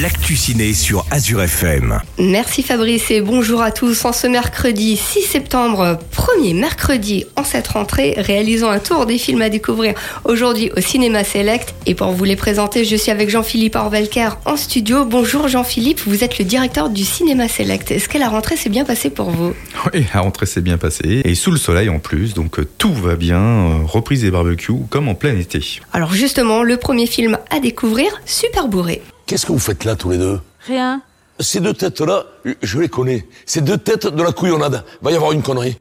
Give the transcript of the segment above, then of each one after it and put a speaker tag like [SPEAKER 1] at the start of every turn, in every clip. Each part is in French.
[SPEAKER 1] l'actu ciné sur Azure FM.
[SPEAKER 2] Merci Fabrice et bonjour à tous. En ce mercredi 6 septembre, premier mercredi en cette rentrée, réalisons un tour des films à découvrir aujourd'hui au Cinéma Select. Et pour vous les présenter, je suis avec Jean-Philippe Orvelker en studio. Bonjour Jean-Philippe, vous êtes le directeur du Cinéma Select. Est-ce que la rentrée s'est bien passée pour vous?
[SPEAKER 3] Oui, la rentrée s'est bien passée et sous le soleil en plus, donc euh, tout va bien. euh, Reprise des barbecues comme en plein été.
[SPEAKER 2] Alors justement, le premier film à découvrir, Super Bourré.
[SPEAKER 4] Qu'est-ce que vous faites là tous les deux?
[SPEAKER 5] Rien.
[SPEAKER 4] Ces deux têtes-là, je les connais. Ces deux têtes de la couillonnade. Va y avoir une connerie.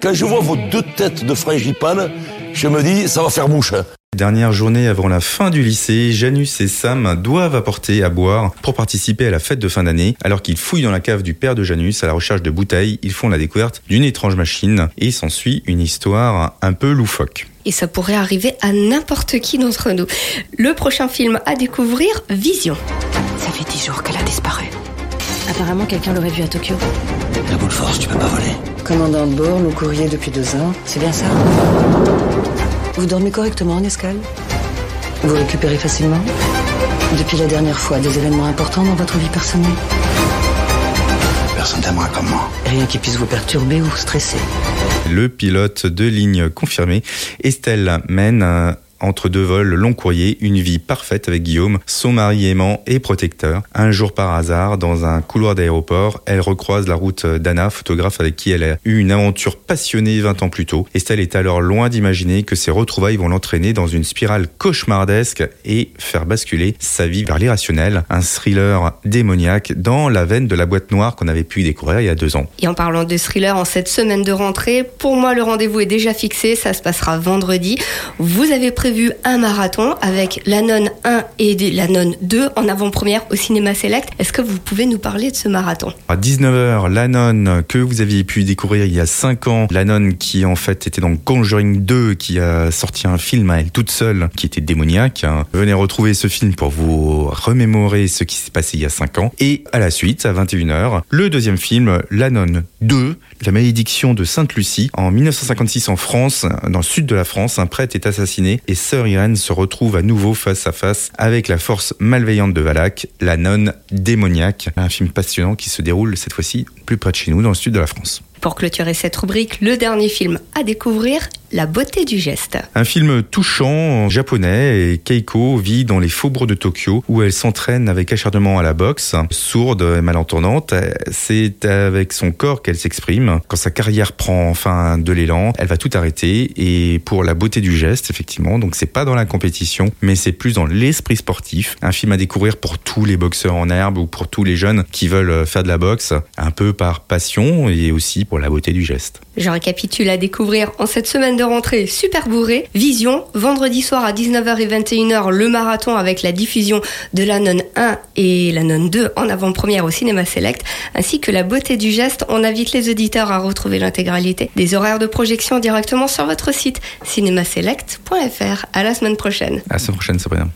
[SPEAKER 4] Quand je vois vos deux têtes de frangipane, je me dis, ça va faire mouche. hein.
[SPEAKER 3] Dernière journée avant la fin du lycée, Janus et Sam doivent apporter à boire pour participer à la fête de fin d'année. Alors qu'ils fouillent dans la cave du père de Janus à la recherche de bouteilles, ils font la découverte d'une étrange machine et s'ensuit une histoire un peu loufoque.
[SPEAKER 2] Et ça pourrait arriver à n'importe qui d'entre nous. Le prochain film à découvrir, Vision.
[SPEAKER 5] Ça fait dix jours qu'elle a disparu. Apparemment, quelqu'un l'aurait vue à Tokyo.
[SPEAKER 6] La boule force, tu peux pas voler.
[SPEAKER 7] Commandant de bord, nous courrier depuis deux ans, c'est bien ça Vous dormez correctement en escale? Vous récupérez facilement? Depuis la dernière fois, des événements importants dans votre vie personnelle
[SPEAKER 6] Personne t'aimera comme moi.
[SPEAKER 7] Rien qui puisse vous perturber ou stresser
[SPEAKER 3] Le pilote de ligne confirmé, Estelle mène euh, entre deux vols long courrier une vie parfaite avec Guillaume, son mari aimant et protecteur. Un jour par hasard, dans un couloir d'aéroport, elle recroise la route d'Anna, photographe avec qui elle a eu une aventure passionnée 20 ans plus tôt. Estelle est alors loin d'imaginer que ces retrouvailles vont l'entraîner dans une spirale cauchemardesque et faire basculer sa vie vers l'irrationnel. Un thriller démoniaque dans la veine de la boîte noire qu'on avait pu découvrir il y a deux ans.
[SPEAKER 2] Et en parlant de thriller en cette semaine de rentrée, pour moi le rendez-vous est déjà fixé, ça se passera vendredi. Vous avez prévu un marathon avec La Nonne 1 et La Nonne 2 en avant-première au Cinéma Select. Est-ce que vous pouvez nous parler de ce marathon?
[SPEAKER 3] À 19h, la nonne que vous aviez pu découvrir il y a 5 ans, la nonne qui en fait était dans Conjuring 2, qui a sorti un film à elle toute seule, qui était démoniaque. hein. Venez retrouver ce film pour vous remémorer ce qui s'est passé il y a 5 ans. Et à la suite, à 21h, le deuxième film, La nonne 2, la malédiction de Sainte-Lucie. En 1956 en France, dans le sud de la France, un prêtre est assassiné et sœur Irène se retrouve à nouveau face à face avec la force malveillante de Valak, la nonne démoniaque. Un film passionnant qui se déroule cette fois-ci plus près de chez nous, dans le sud de la France.
[SPEAKER 2] Pour clôturer cette rubrique, le dernier film à découvrir, La beauté du geste.
[SPEAKER 3] Un film touchant japonais et Keiko vit dans les faubourgs de Tokyo où elle s'entraîne avec acharnement à la boxe. Sourde et malentendante, c'est avec son corps qu'elle s'exprime. Quand sa carrière prend enfin de l'élan, elle va tout arrêter et pour la beauté du geste, effectivement, donc c'est pas dans la compétition, mais c'est plus dans l'esprit sportif. Un film à découvrir pour tous les boxeurs en herbe ou pour tous les jeunes qui veulent faire de la boxe, un peu par passion et aussi pour la beauté du geste.
[SPEAKER 2] Je récapitule à découvrir en cette semaine de rentrée super bourré. Vision, vendredi soir à 19h et 21h, le marathon avec la diffusion de la nonne 1 et la nonne 2 en avant-première au cinéma select, ainsi que la beauté du geste. On invite les auditeurs à retrouver l'intégralité des horaires de projection directement sur votre site cinémaselect.fr. À la semaine prochaine.
[SPEAKER 3] À la semaine prochaine, Sabrina.